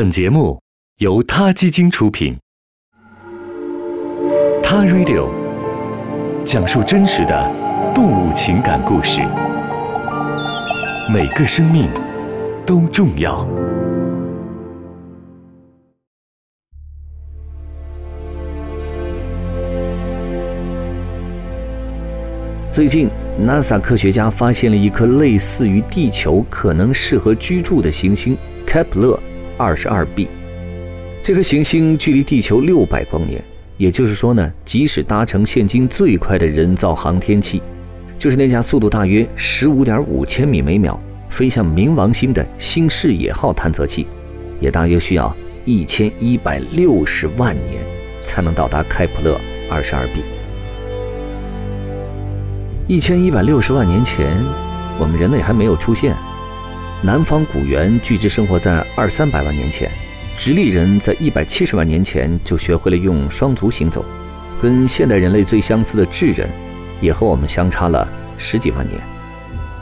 本节目由他基金出品，《他 Radio》讲述真实的动物情感故事，每个生命都重要。最近，NASA 科学家发现了一颗类似于地球、可能适合居住的行星——开普勒二十二 b。这颗行星距离地球六百光年，也就是说呢，即使搭乘现今最快的人造航天器，就是那架速度大约十五点五千米每秒飞向冥王星的新视野号探测器，也大约需要一千一百六十万年才能到达开普勒二十二 b。一千一百六十万年前，我们人类还没有出现。南方古猿据知生活在二三百万年前，直立人在一百七十万年前就学会了用双足行走，跟现代人类最相似的智人，也和我们相差了十几万年。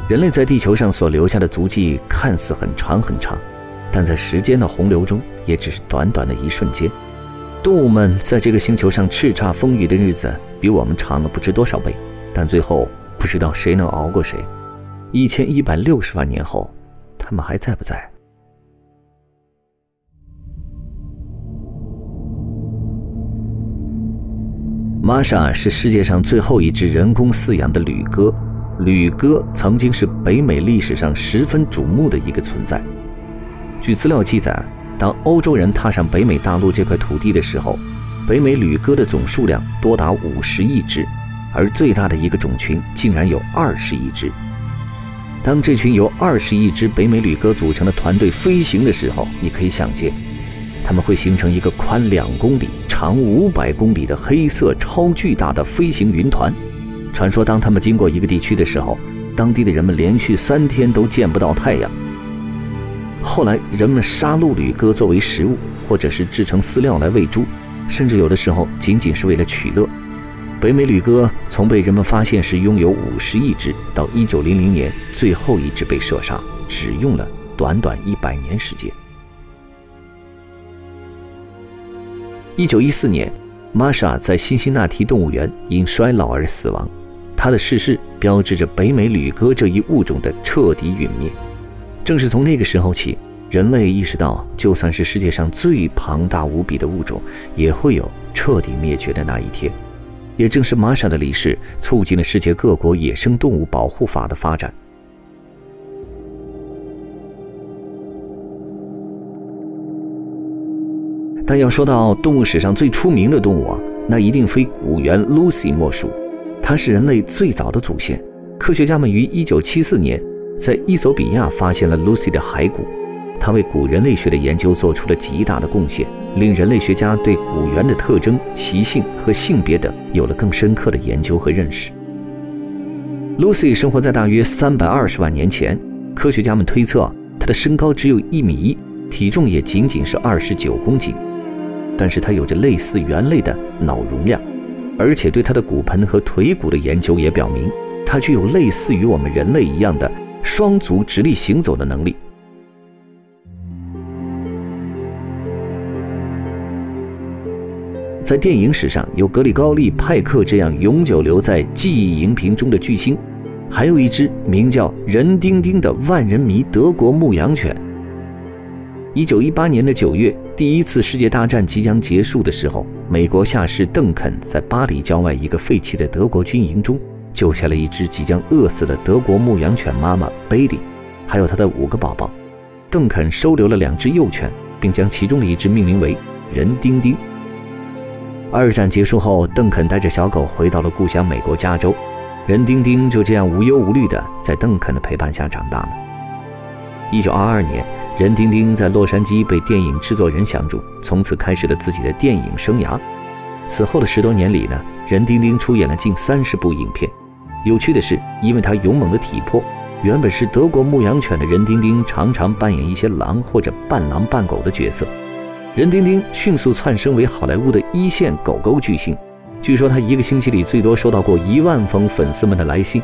人类在地球上所留下的足迹看似很长很长，但在时间的洪流中，也只是短短的一瞬间。动物们在这个星球上叱咤风云的日子，比我们长了不知多少倍，但最后。不知道谁能熬过谁。一千一百六十万年后，他们还在不在？玛莎是世界上最后一只人工饲养的旅鸽。旅鸽曾经是北美历史上十分瞩目的一个存在。据资料记载，当欧洲人踏上北美大陆这块土地的时候，北美旅鸽的总数量多达五十亿只。而最大的一个种群竟然有二十亿只。当这群由二十亿只北美旅鸽组成的团队飞行的时候，你可以想见，他们会形成一个宽两公里、长五百公里的黑色超巨大的飞行云团。传说，当他们经过一个地区的时候，当地的人们连续三天都见不到太阳。后来，人们杀戮旅鸽作为食物，或者是制成饲料来喂猪，甚至有的时候仅仅是为了取乐。北美旅鸽从被人们发现时拥有五十亿只，到一九零零年最后一只被射杀，只用了短短一百年时间。一九一四年，玛莎在辛辛那提动物园因衰老而死亡，她的逝世标志着北美旅鸽这一物种的彻底陨灭。正是从那个时候起，人类意识到，就算是世界上最庞大无比的物种，也会有彻底灭绝的那一天。也正是玛莎的离世，促进了世界各国野生动物保护法的发展。但要说到动物史上最出名的动物啊，那一定非古猿 Lucy 莫属。它是人类最早的祖先。科学家们于1974年在伊索比亚发现了 Lucy 的骸骨。他为古人类学的研究做出了极大的贡献，令人类学家对古猿的特征、习性和性别等有了更深刻的研究和认识。Lucy 生活在大约三百二十万年前，科学家们推测她的身高只有一米一，体重也仅仅是二十九公斤。但是她有着类似猿类的脑容量，而且对她的骨盆和腿骨的研究也表明，她具有类似于我们人类一样的双足直立行走的能力。在电影史上，有格里高利·派克这样永久留在记忆荧屏中的巨星，还有一只名叫任丁丁的万人迷德国牧羊犬。一九一八年的九月，第一次世界大战即将结束的时候，美国下士邓肯在巴黎郊外一个废弃的德国军营中，救下了一只即将饿死的德国牧羊犬妈妈贝利，还有她的五个宝宝。邓肯收留了两只幼犬，并将其中的一只命名为任丁丁。二战结束后，邓肯带着小狗回到了故乡美国加州，任丁丁就这样无忧无虑地在邓肯的陪伴下长大了。一九二二年，任丁丁在洛杉矶被电影制作人相中，从此开始了自己的电影生涯。此后的十多年里呢，任丁丁出演了近三十部影片。有趣的是，因为他勇猛的体魄，原本是德国牧羊犬的任丁丁常常扮演一些狼或者半狼半狗的角色。任丁丁迅速窜升为好莱坞的一线狗狗巨星，据说他一个星期里最多收到过一万封粉丝们的来信。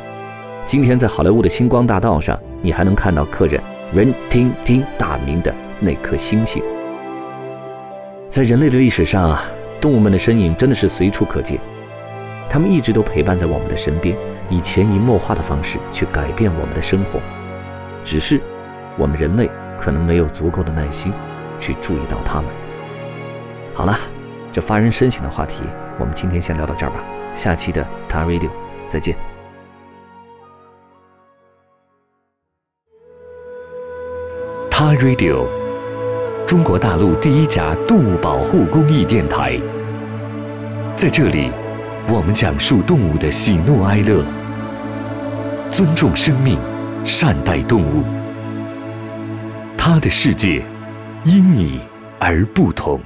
今天在好莱坞的星光大道上，你还能看到刻着“任丁丁”大名的那颗星星。在人类的历史上啊，动物们的身影真的是随处可见，它们一直都陪伴在我们的身边，以潜移默化的方式去改变我们的生活。只是我们人类可能没有足够的耐心去注意到它们。好了，这发人深省的话题，我们今天先聊到这儿吧。下期的 t a Radio 再见。他 Radio，中国大陆第一家动物保护公益电台。在这里，我们讲述动物的喜怒哀乐，尊重生命，善待动物。他的世界，因你而不同。